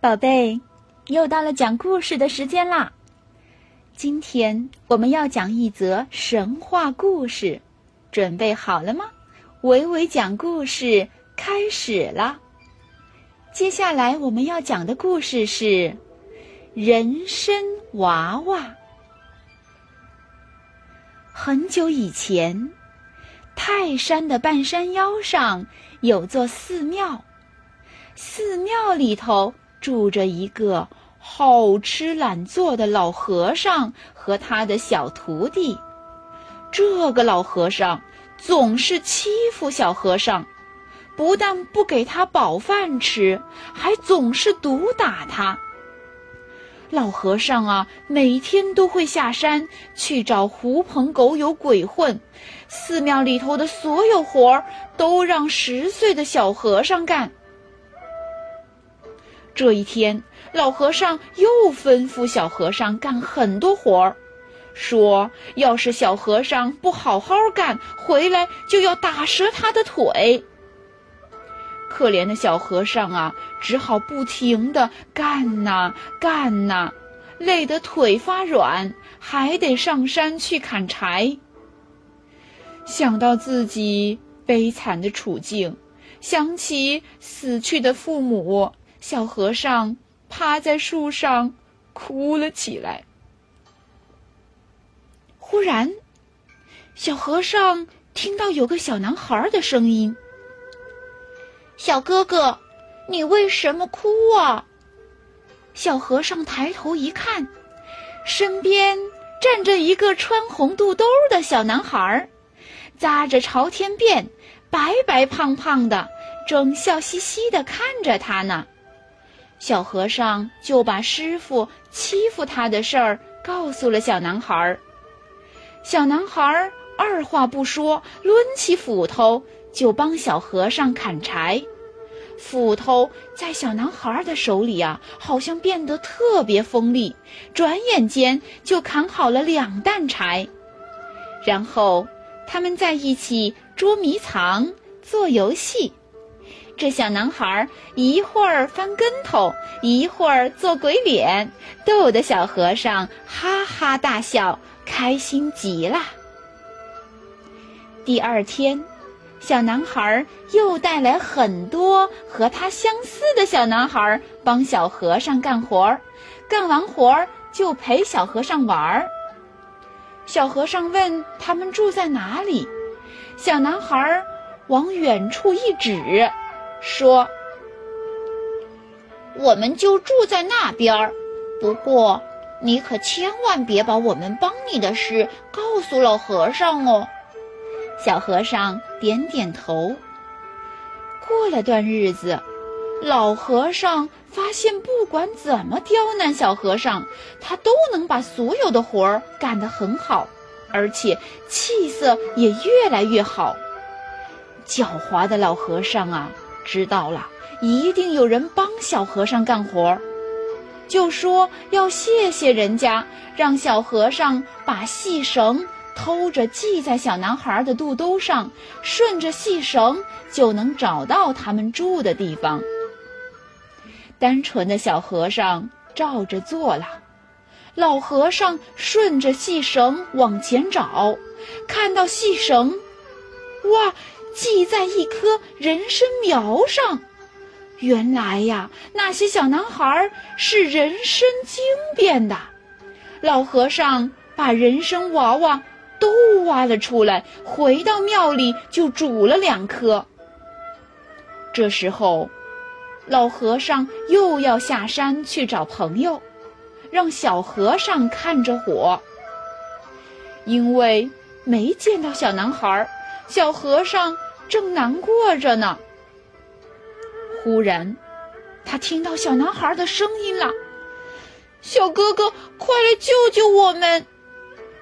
宝贝，又到了讲故事的时间啦！今天我们要讲一则神话故事，准备好了吗？伟伟讲故事开始了。接下来我们要讲的故事是《人参娃娃》。很久以前，泰山的半山腰上有座寺庙，寺庙里头。住着一个好吃懒做的老和尚和他的小徒弟。这个老和尚总是欺负小和尚，不但不给他饱饭吃，还总是毒打他。老和尚啊，每天都会下山去找狐朋狗友鬼混，寺庙里头的所有活儿都让十岁的小和尚干。这一天，老和尚又吩咐小和尚干很多活儿，说要是小和尚不好好干，回来就要打折他的腿。可怜的小和尚啊，只好不停的干呐干呐，累得腿发软，还得上山去砍柴。想到自己悲惨的处境，想起死去的父母。小和尚趴在树上哭了起来。忽然，小和尚听到有个小男孩的声音：“小哥哥，你为什么哭啊？”小和尚抬头一看，身边站着一个穿红肚兜的小男孩，扎着朝天辫，白白胖胖的，正笑嘻嘻的看着他呢。小和尚就把师傅欺负他的事儿告诉了小男孩儿。小男孩儿二话不说，抡起斧头就帮小和尚砍柴。斧头在小男孩的手里啊，好像变得特别锋利，转眼间就砍好了两担柴。然后他们在一起捉迷藏、做游戏。这小男孩一会儿翻跟头，一会儿做鬼脸，逗得小和尚哈哈大笑，开心极了。第二天，小男孩又带来很多和他相似的小男孩帮小和尚干活儿，干完活儿就陪小和尚玩儿。小和尚问他们住在哪里，小男孩往远处一指。说：“我们就住在那边儿，不过你可千万别把我们帮你的事告诉老和尚哦。”小和尚点点头。过了段日子，老和尚发现，不管怎么刁难小和尚，他都能把所有的活儿干得很好，而且气色也越来越好。狡猾的老和尚啊！知道了，一定有人帮小和尚干活儿，就说要谢谢人家，让小和尚把细绳偷着系在小男孩的肚兜上，顺着细绳就能找到他们住的地方。单纯的小和尚照着做了，老和尚顺着细绳往前找，看到细绳，哇！系在一棵人参苗上，原来呀，那些小男孩是人参精变的。老和尚把人参娃娃都挖了出来，回到庙里就煮了两颗。这时候，老和尚又要下山去找朋友，让小和尚看着火，因为没见到小男孩，小和尚。正难过着呢，忽然，他听到小男孩的声音了：“小哥哥，快来救救我们！”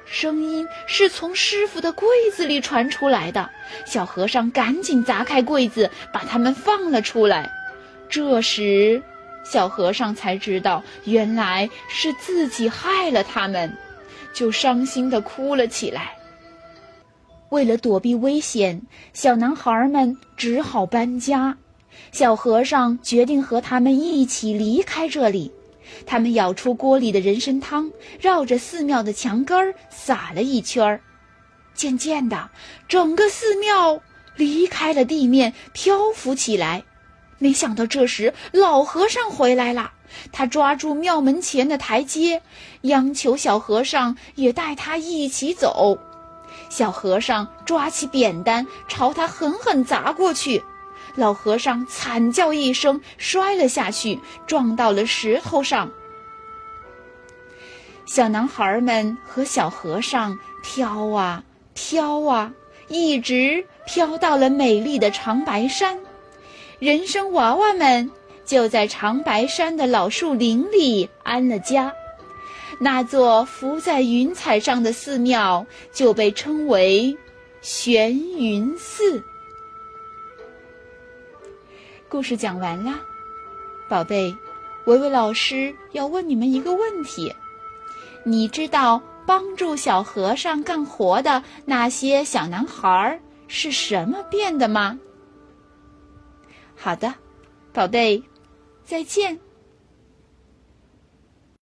声音是从师傅的柜子里传出来的。小和尚赶紧砸开柜子，把他们放了出来。这时，小和尚才知道原来是自己害了他们，就伤心的哭了起来。为了躲避危险，小男孩们只好搬家。小和尚决定和他们一起离开这里。他们舀出锅里的人参汤，绕着寺庙的墙根儿撒了一圈儿。渐渐的，整个寺庙离开了地面，漂浮起来。没想到这时老和尚回来了，他抓住庙门前的台阶，央求小和尚也带他一起走。小和尚抓起扁担朝他狠狠砸过去，老和尚惨叫一声，摔了下去，撞到了石头上。小男孩们和小和尚飘啊飘啊，一直飘到了美丽的长白山。人参娃娃们就在长白山的老树林里安了家。那座浮在云彩上的寺庙就被称为玄云寺。故事讲完啦，宝贝，维维老师要问你们一个问题：你知道帮助小和尚干活的那些小男孩是什么变的吗？好的，宝贝，再见。